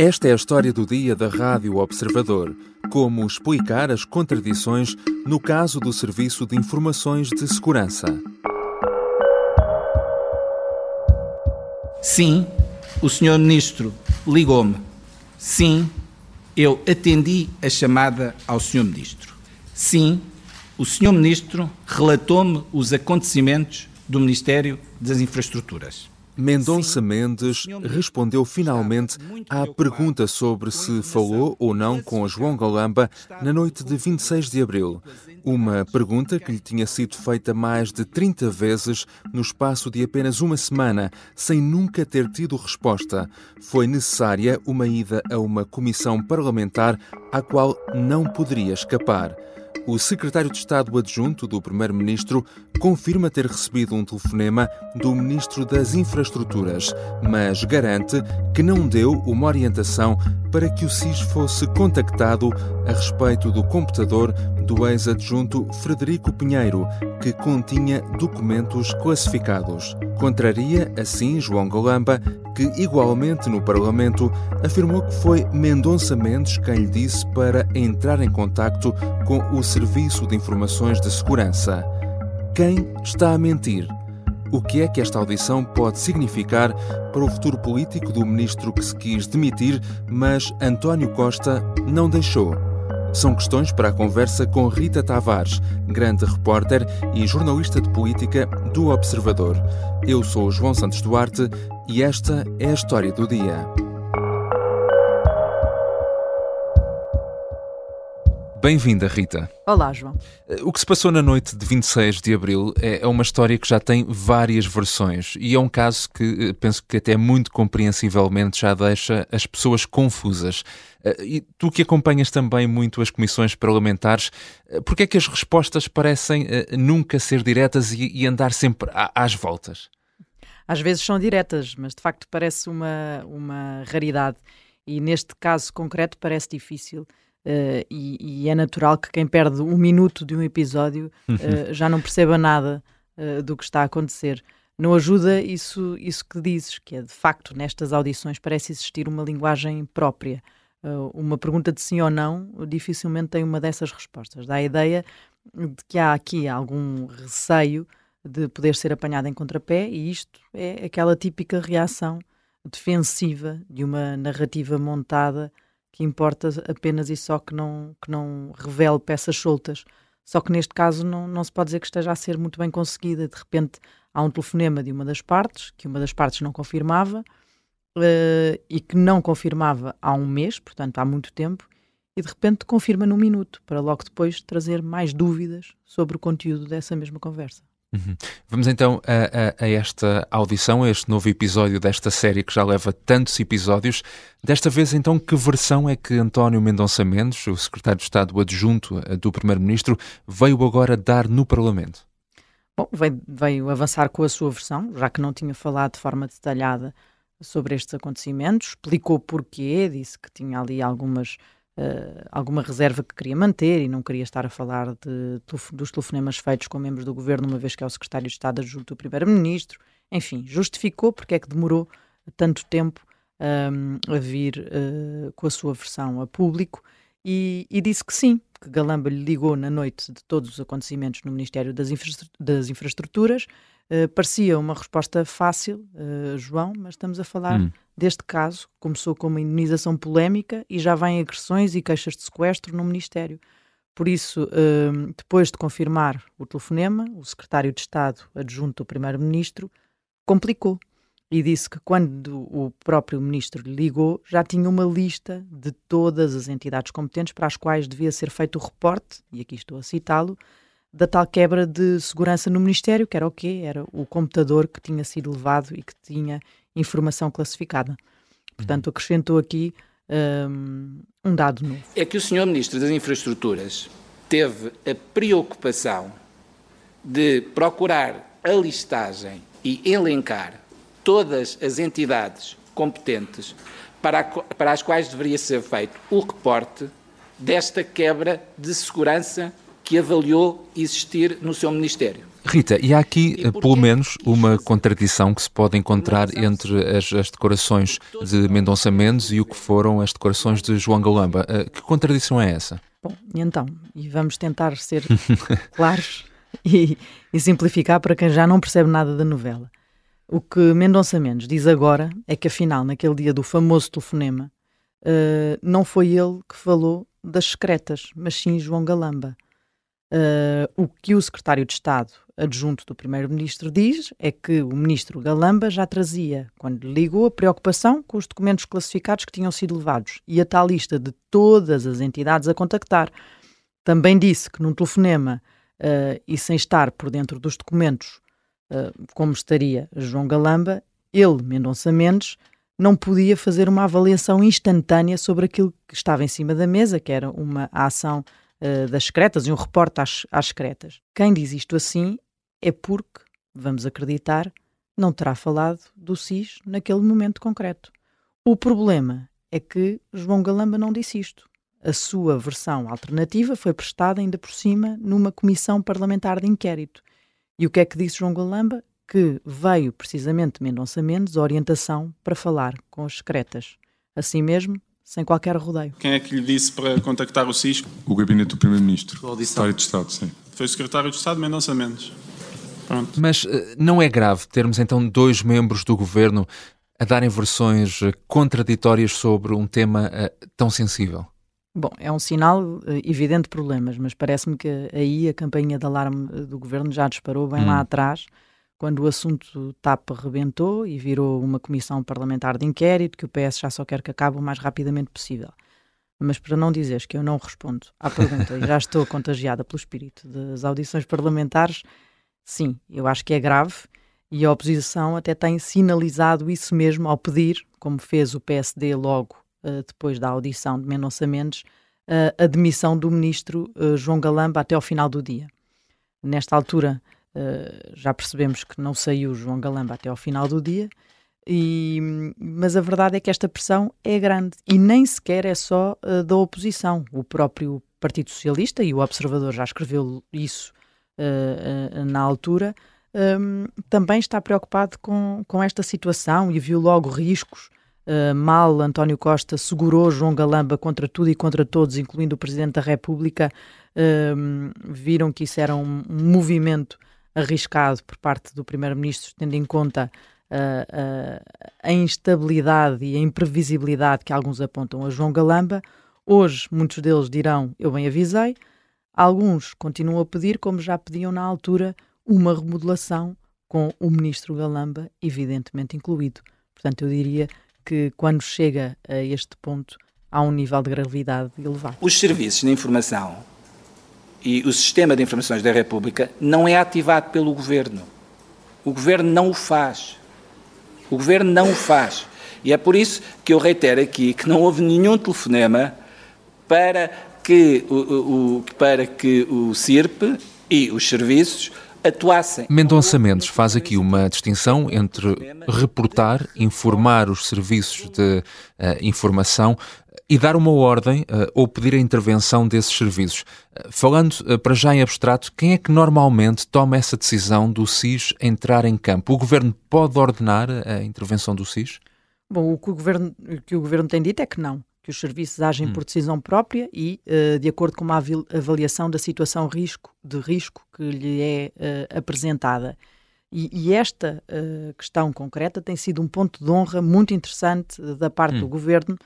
Esta é a história do dia da Rádio Observador. Como explicar as contradições no caso do Serviço de Informações de Segurança. Sim, o Sr. Ministro ligou-me. Sim, eu atendi a chamada ao Sr. Ministro. Sim, o Sr. Ministro relatou-me os acontecimentos do Ministério das Infraestruturas. Mendonça Mendes respondeu finalmente à pergunta sobre se falou ou não com João Galamba na noite de 26 de abril. Uma pergunta que lhe tinha sido feita mais de 30 vezes no espaço de apenas uma semana, sem nunca ter tido resposta. Foi necessária uma ida a uma comissão parlamentar à qual não poderia escapar o secretário de Estado adjunto do Primeiro-Ministro confirma ter recebido um telefonema do Ministro das Infraestruturas, mas garante que não deu uma orientação para que o SIS fosse contactado a respeito do computador do ex-adjunto Frederico Pinheiro, que continha documentos classificados. Contraria, assim, João Golamba, que igualmente no Parlamento afirmou que foi Mendonça Mendes quem lhe disse para entrar em contacto com o Serviço de Informações de Segurança. Quem está a mentir? O que é que esta audição pode significar para o futuro político do ministro que se quis demitir, mas António Costa não deixou? São questões para a conversa com Rita Tavares, grande repórter e jornalista de política do Observador. Eu sou João Santos Duarte e esta é a história do dia. Bem-vinda, Rita. Olá, João. O que se passou na noite de 26 de abril é, é uma história que já tem várias versões e é um caso que eh, penso que até muito compreensivelmente já deixa as pessoas confusas. Eh, e tu que acompanhas também muito as comissões parlamentares, eh, por que é que as respostas parecem nunca ser diretas e andar sempre às voltas? Às vezes são diretas, mas de facto parece uma, uma raridade. E neste caso concreto parece difícil Uh, e, e, é natural que quem perde um minuto de um episódio uh, já não perceba nada uh, do que está a acontecer. Não ajuda isso, isso que dizes, que é de facto nestas audições parece existir uma linguagem própria. uma pergunta de sim ou não dificilmente tem uma dessas respostas. Dá a ideia de que há aqui algum receio de poder ser apanhado em contrapé, e isto é aquela típica reação defensiva de uma narrativa montada que importa apenas e só que não, que não revele peças soltas. Só que neste caso não, não se pode dizer que esteja a ser muito bem conseguida. De repente há um telefonema de uma das partes, que uma das partes não confirmava, uh, e que não confirmava há um mês, portanto há muito tempo, e de repente confirma num minuto, para logo depois trazer mais dúvidas sobre o conteúdo dessa mesma conversa. Uhum. Vamos então a, a, a, esta audição, a este novo episódio desta série que já leva tantos episódios. Desta vez, então, que versão é que António Mendonça Mendes, o secretário de Estado adjunto eh, do Primeiro-Ministro, veio agora dar no Parlamento? Bom, veio, veio avançar com a sua versão, já que não tinha falado de forma detalhada sobre estes acontecimentos, explicou porquê, disse que tinha ali algumas uh, alguma reserva que queria manter e não queria estar a falar de, dos telefonemas feitos com membros do governo, uma vez que é o secretário de Estado adjunto do primeiro-ministro. Enfim, justificou porque é que demorou tanto tempo um, a vir uh, com a sua versão a público e, e, disse que sim, que Galamba lhe ligou na noite de todos os acontecimentos no Ministério das, das Infraestruturas. Uh, parecia uma resposta fácil, uh, João, mas estamos a falar hum deste caso, começou com uma indenização polémica e já vêm agressões e queixas de sequestro no Ministério. Por isso, hum, depois de confirmar o telefonema, o secretário de Estado adjunto do Primeiro-Ministro complicou e disse que quando o próprio ministro lhe ligou, já tinha uma lista de todas as entidades competentes para as quais devia ser feito o reporte, e aqui estou a citá-lo, da tal quebra de segurança no Ministério, que era o quê? Era o computador que tinha sido levado e que tinha informação classificada. Portanto, uhum. acrescentou aqui um, um dado novo. É que o Sr. Ministro das Infraestruturas teve a preocupação de procurar a listagem e elencar todas as entidades competentes para, para as quais deveria ser feito o reporte desta quebra de segurança que avaliou existir no seu Ministério. Rita, e há aqui, e pelo menos, uma contradição que se pode encontrar entre as, as, decorações de Mendonça Mendes e o que foram as decorações de João Galamba. Eh, que contradição é essa? Bom, então, e vamos tentar ser claros e, e simplificar para quem já não percebe nada da novela. O que Mendonça Mendes diz agora é que, afinal, naquele dia do famoso telefonema, uh, não foi ele que falou das secretas, mas sim João Galamba. Uh, o que o secretário de Estado adjunto do primeiro-ministro diz é que o ministro Galamba já trazia, quando ligou, a preocupação com os documentos classificados que tinham sido levados e a tal lista de todas as entidades a contactar. Também disse que num telefonema uh, e sem estar por dentro dos documentos, uh, como estaria João Galamba, ele, Mendonça Mendes, não podia fazer uma avaliação instantânea sobre aquilo que estava em cima da mesa, que era uma ação uh, das secretas e um reporte às, às secretas. Quem diz isto assim é porque, vamos acreditar, não terá falado do SIS naquele momento concreto. O problema é que João Galamba não disse isto. A sua versão alternativa foi prestada ainda por cima numa comissão parlamentar de inquérito. E o que é que disse João Galamba? Que veio precisamente Mendonça Mendes orientação para falar com as secretas. Assim mesmo, sem qualquer rodeio. Quem é que lhe disse para contactar o SIS? O gabinete do Primeiro-Ministro. O Secretário de Estado, sim. Foi o Secretário de Estado Mendonça Mendes. Pronto. Mas uh, não é grave termos então dois membros do governo a darem versões uh, contraditórias sobre um tema uh, tão sensível? Bom, é um sinal evidente de problemas, mas parece-me que aí a campanha de alarme do governo já disparou bem hum. lá atrás quando o assunto TAP rebentou e virou uma comissão parlamentar de inquérito que o PS já só quer que acabe o mais rapidamente possível. Mas para não dizeres que eu não respondo à pergunta e já estou contagiada pelo espírito das audições parlamentares, sim, eu acho que é grave e a oposição até tem sinalizado isso mesmo ao pedir, como fez o PSD logo uh, depois da audição de Mendonça Mendes, uh, a demissão do ministro uh, João Galamba até ao final do dia. Nesta altura, eh, já percebemos que não saiu João Galamba até ao final do dia, e, mas a verdade é que esta pressão é grande e nem sequer é só uh, da oposição. O próprio Partido Socialista, e o Observador já escreveu isso uh, na altura, um, também está preocupado com, com esta situação e viu logo riscos. Uh, mal António Costa segurou João Galamba contra tudo e contra todos, incluindo o Presidente da República. Uh, viram que isso era um movimento arriscado por parte do Primeiro-Ministro, tendo em conta uh, uh, a instabilidade e a imprevisibilidade que alguns apontam a João Galamba. Hoje, muitos deles dirão: Eu bem avisei. Alguns continuam a pedir, como já pediam na altura, uma remodelação com o Ministro Galamba, evidentemente incluído. Portanto, eu diria que quando chega a este ponto, há um nível de gravidade elevado. Os serviços de informação e o sistema de informações da República não é ativado pelo Governo. O Governo não o faz. O Governo não o faz. E é por isso que eu reitero aqui que não houve nenhum telefonema para que o, o, para que o CIRP e os serviços atuassem. Mendonça Mendes faz aqui uma distinção entre reportar, informar os serviços de uh, informação e dar uma ordem uh, ou pedir a intervenção desses serviços. Uh, falando uh, para já em abstrato, quem é que normalmente toma essa decisão do SIS entrar em campo? O governo pode ordenar a intervenção do SIS? Bom, o que o governo, o que o governo tem dito é que não, que os serviços agem hum. por decisão própria e de acordo com uma avaliação da situação risco, de risco que lhe é apresentada. E, e esta questão concreta tem sido um ponto de honra muito interessante da parte hum. do governo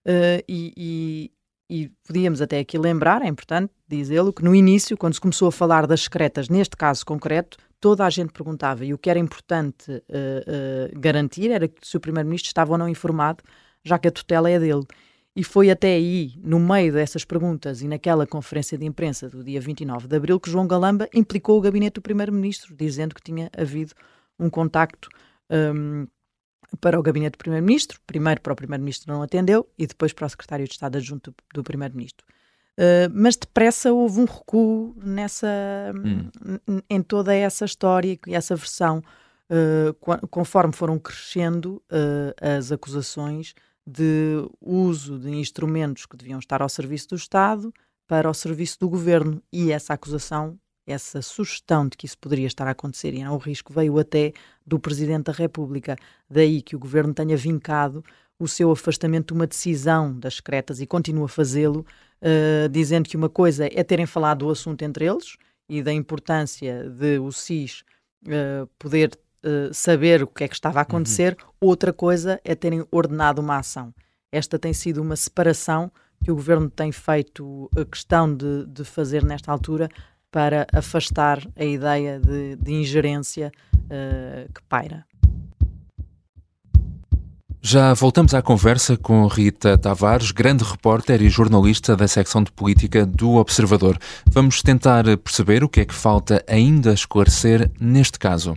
Uh, e, e, e, podíamos até aqui lembrar, é importante dizê-lo, que no início, quando se começou a falar das secretas, neste caso concreto, toda a gente perguntava, e o que era importante uh, uh, garantir era se o Primeiro-Ministro estava ou não informado, já que a tutela é dele. E foi até aí, no meio dessas perguntas e naquela conferência de imprensa do dia 29 de abril, que João Galamba implicou o gabinete do Primeiro-Ministro, dizendo que tinha havido um contacto um, para o gabinete do Primeiro-Ministro, primeiro para o Primeiro-Ministro não atendeu e depois para o Secretário de Estado adjunto do, Primeiro-Ministro. Uh, mas depressa houve um recuo nessa, hum. em toda essa história e essa versão, uh, conforme foram crescendo uh, as acusações de uso de instrumentos que deviam estar ao serviço do Estado para o serviço do governo. E essa acusação, essa sugestão de que isso poderia estar a acontecer e não o risco veio até do Presidente da República. Daí que o governo tenha vincado o seu afastamento de uma decisão das secretas e continua a fazê-lo, uh, dizendo que uma coisa é terem falado do assunto entre eles e da importância de o SIS uh, poder uh, saber o que é que estava a acontecer, uhum. outra coisa é terem ordenado uma ação. Esta tem sido uma separação que o governo tem feito a questão de, de fazer nesta altura para afastar a ideia de, de ingerência uh, que paira. Já voltamos à conversa com Rita Tavares, grande repórter e jornalista da secção de política do Observador. Vamos tentar perceber o que é que falta ainda esclarecer neste caso.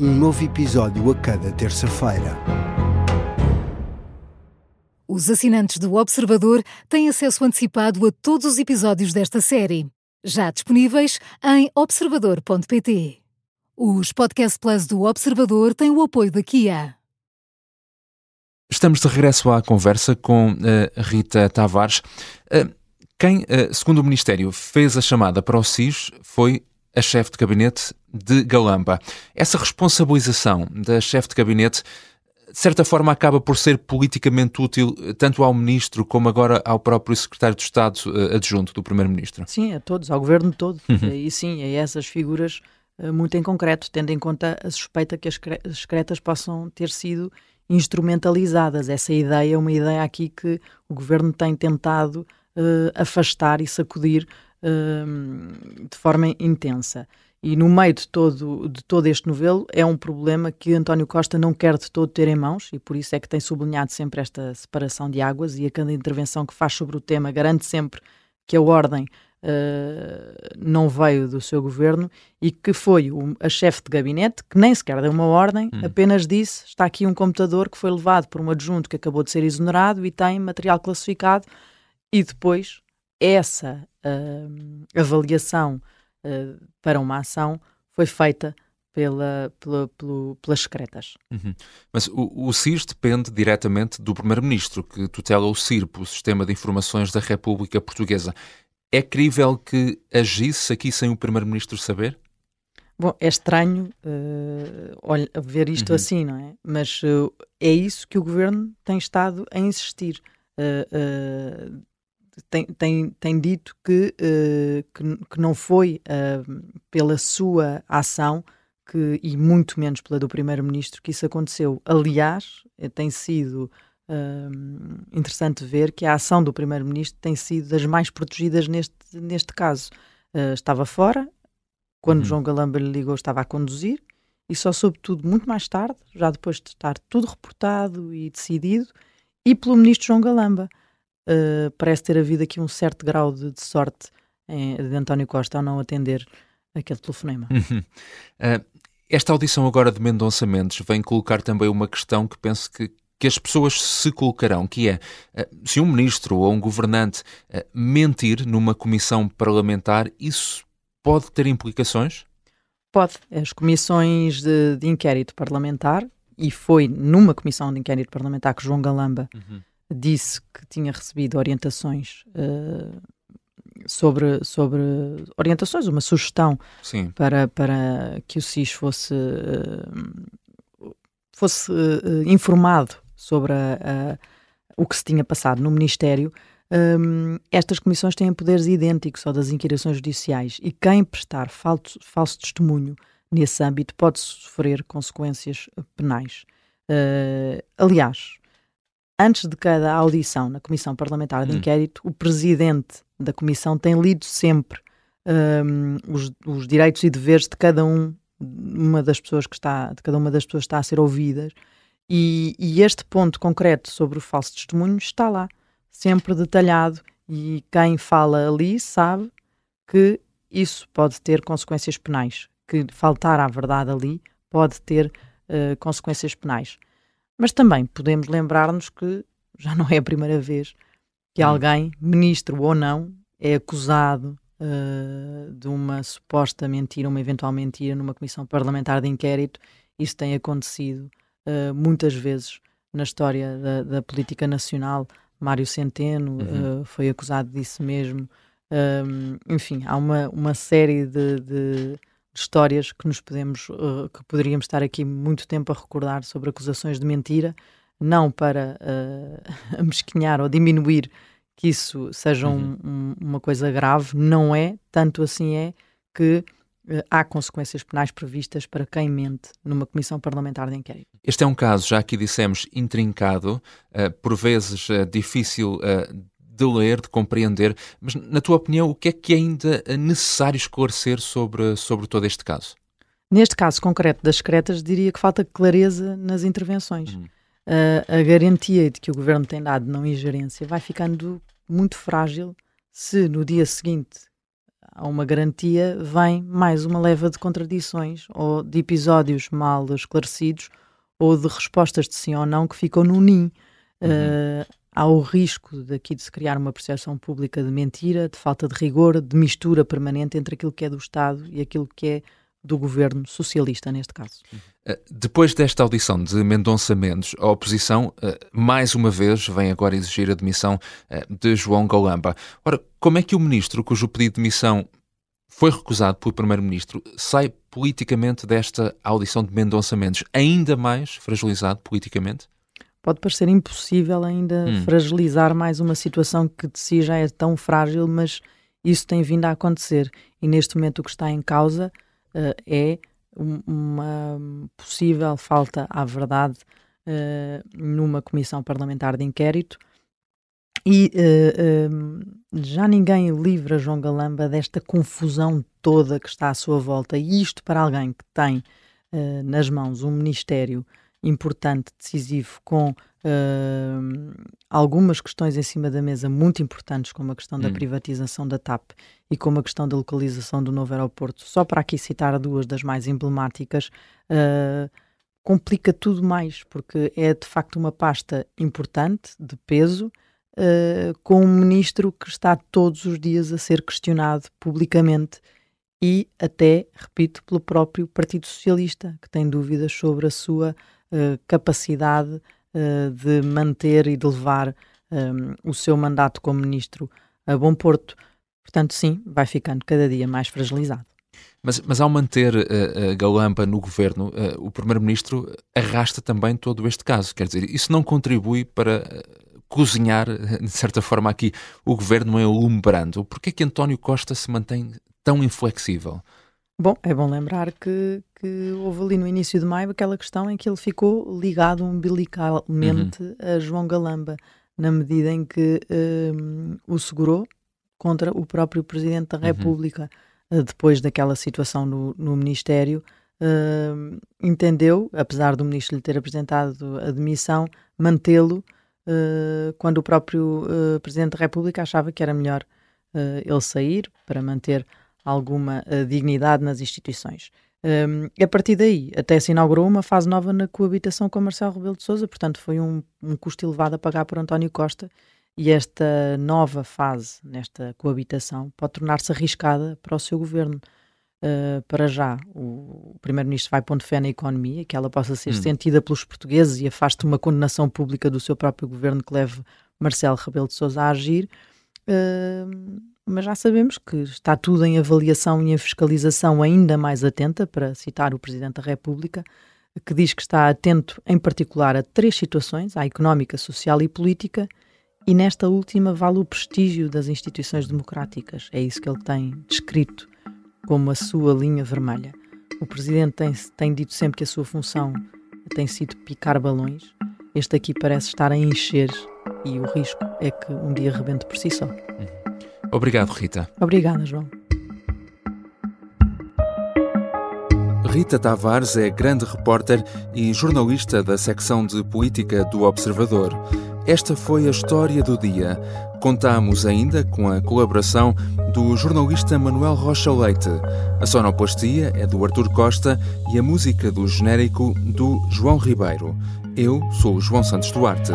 um novo episódio a cada terça-feira. Os assinantes do Observador têm acesso antecipado a todos os episódios desta série, já disponíveis em observador.pt. Os Podcast Plus do Observador têm o apoio da Kia. Estamos de regresso à conversa com uh, Rita Tavares. Uh, quem, uh, segundo o Ministério, fez a chamada para o SIS foi a chefe de gabinete de Galamba. Essa responsabilização da chefe de gabinete de certa forma acaba por ser politicamente útil tanto ao ministro como agora ao próprio secretário de Estado uh, adjunto do primeiro-ministro. Sim, a todos, ao governo todo. Uhum. E sim, a essas figuras uh, muito em concreto, tendo em conta a suspeita que as secretas possam ter sido instrumentalizadas. Essa ideia é uma ideia aqui que o governo tem tentado uh, afastar e sacudir de forma intensa. E no meio de todo, de todo este novelo é um problema que António Costa não quer de todo ter em mãos e por isso é que tem sublinhado sempre esta separação de águas e a cada intervenção que faz sobre o tema garante sempre que a ordem uh, não veio do seu governo e que foi o, a chefe de gabinete que nem sequer deu uma ordem, hum. apenas disse está aqui um computador que foi levado por um adjunto que acabou de ser exonerado e tem material classificado e depois essa uh, avaliação uh, para uma ação foi feita pela, pela, pela, pelas secretas. Uhum. Mas o, o CIS depende diretamente do Primeiro-Ministro, que tutela o CIRP, o Sistema de Informações da República Portuguesa. É crível que agisse aqui sem o Primeiro-Ministro saber? Bom, é estranho uh, ver isto uhum. assim, não é? Mas uh, é isso que o Governo tem estado a insistir. Uh, tem, tem, tem dito que, uh, que, que, não foi uh, pela sua ação que, e muito menos pela do Primeiro-Ministro que isso aconteceu. Aliás, eh, tem sido uh, interessante ver que a ação do Primeiro-Ministro tem sido das mais protegidas neste, neste caso. estava fora, quando uhum. João Galamba lhe ligou, estava a conduzir e só soube tudo muito mais tarde, já depois de estar tudo reportado e decidido, e pelo Ministro João Galamba uh, parece ter havido aqui um certo grau de, de sorte em, de António Costa ao não atender aquele telefonema. Uh, esta audição agora de Mendonça Mendes vem colocar também uma questão que penso que, que as pessoas se colocarão, que é uh, se um ministro ou um governante mentir numa comissão parlamentar, isso pode ter implicações? Pode. As comissões de, de inquérito parlamentar, e foi numa comissão de inquérito parlamentar que João Galamba uhum disse que tinha recebido orientações uh, sobre, sobre orientações, uma sugestão Sim. para, para que o SIS fosse, uh, fosse uh, informado sobre a, a, o que se tinha passado no Ministério. Um, estas comissões têm poderes idênticos ao das inquirições judiciais e quem prestar falso, falso testemunho nesse âmbito pode sofrer consequências penais. Aliás, antes de cada audição na Comissão Parlamentar de hum. Inquérito, o presidente da Comissão tem lido sempre um, os, os, direitos e deveres de cada um uma das pessoas que está, de cada uma das pessoas que está a ser ouvidas E, e, este ponto concreto sobre o falso testemunho está lá, sempre detalhado, e quem fala ali sabe que isso pode ter consequências penais, que faltar à verdade ali pode ter uh, consequências penais. Mas também podemos lembrar-nos que já não é a primeira vez que hum. alguém, ministro ou não, é acusado uh, de uma suposta mentira, uma eventual mentira numa comissão parlamentar de inquérito. Isso tem acontecido uh, muitas vezes na história da, da política nacional. Mário Centeno uhum. uh, foi acusado disso mesmo. Um, enfim, há uma, uma série de, de, de histórias que nos podemos, uh, que poderíamos estar aqui muito tempo a recordar sobre acusações de mentira, não para uh, amesquinhar ou diminuir que isso seja uhum. um, um, uma coisa grave, não é, tanto assim é que uh, há consequências penais previstas para quem mente numa comissão parlamentar de inquérito. Este é um caso, já aqui dissemos, intrincado, por vezes difícil de ler, de compreender, mas na tua opinião, o que é que é ainda é necessário esclarecer sobre, sobre todo este caso? Neste caso concreto das secretas, diria que falta clareza nas intervenções. Uhum. Uh, a garantia de que o governo tem dado não ingerência vai ficando muito frágil se no dia seguinte há uma garantia, vem mais uma leva de contradições ou de episódios mal esclarecidos ou de respostas de sim ou não que ficam no ninho. Uhum. Uh, há o risco daqui de se criar uma percepção pública de mentira, de falta de rigor, de mistura permanente entre aquilo que é do Estado e aquilo que é do governo socialista, neste caso. Eh, depois desta audição de Mendonça Mendes, a oposição, eh, mais uma vez, vem agora exigir a demissão eh, de João Galamba. Ora, como é que o ministro, cujo pedido de demissão foi recusado pelo primeiro-ministro, sai politicamente desta audição de Mendonça Mendes ainda mais fragilizado politicamente? Pode parecer impossível ainda hum. fragilizar mais uma situação que de si já é tão frágil, mas isso tem vindo a acontecer. E neste momento o que está em causa uh, é uma possível falta à verdade uh, numa comissão parlamentar de inquérito. E uh, já ninguém livra João Galamba desta confusão toda que está à sua volta. E isto para alguém que tem nas mãos um ministério importante, decisivo, com uh, algumas questões em cima da mesa muito importantes, como a questão hum. da privatização da TAP e como a questão da localização do novo aeroporto, só para aqui citar duas das mais emblemáticas, uh, complica tudo mais, porque é de facto uma pasta importante, de peso, uh, com um ministro que está todos os dias a ser questionado publicamente e até, repito, pelo próprio Partido Socialista, que tem dúvidas sobre a sua capacidade uh, de manter e de levar um, ehm, o seu mandato como ministro a bom porto. Portanto, sim, vai ficando cada dia mais fragilizado. Mas, mas ao manter uh, Galamba no governo, uh, o primeiro-ministro arrasta também todo este caso. Quer dizer, isso não contribui para cozinhar, de certa forma, aqui o governo em alumbrando. Por que é que António Costa se mantém tão inflexível? Bom, é bom lembrar que, que houve ali no início de maio aquela questão em que ele ficou ligado umbilicalmente uhum. a João Galamba, na medida em que um, o segurou contra o próprio Presidente da uhum. República. Uhum. Depois daquela situação no, no Ministério, uh, entendeu, apesar do Ministro lhe ter apresentado a demissão, mantê-lo uh, quando o próprio uh, Presidente da República achava que era melhor ele sair para manter alguma uh, dignidade nas instituições. Um, a partir daí, até se inaugurou uma fase nova na coabitação com Marcelo Rebelo de Sousa, portanto foi um, um custo elevado a pagar por António Costa e esta nova fase nesta coabitação pode tornar-se arriscada para o seu governo. Uh, para já, o, o Primeiro-Ministro vai pondo fé na economia, que ela possa ser hum. sentida pelos portugueses e afaste uma condenação pública do seu próprio governo que leve Marcelo Rebelo de Sousa a agir. Uh, mas já sabemos que está tudo em avaliação e em fiscalização ainda mais atenta, para citar o Presidente da República, que diz que está atento em particular a três situações, a económica, social e política, e nesta última vale o prestígio das instituições democráticas. É isso que ele tem descrito como a sua linha vermelha. O Presidente tem, tem dito sempre que a sua função tem sido picar balões. Este aqui parece estar a encher e o risco é que um dia rebente por si só. Uhum. Obrigado, Rita. Obrigada, João. Rita Tavares é grande repórter e jornalista da secção de política do Observador. Esta foi a história do dia. Contamos ainda com a colaboração do jornalista Manuel Rocha Leite. A sonoplastia é do Artur Costa e a música do genérico do João Ribeiro. Eu sou o João Santos Duarte.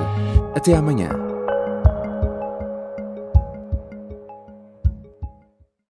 Até amanhã.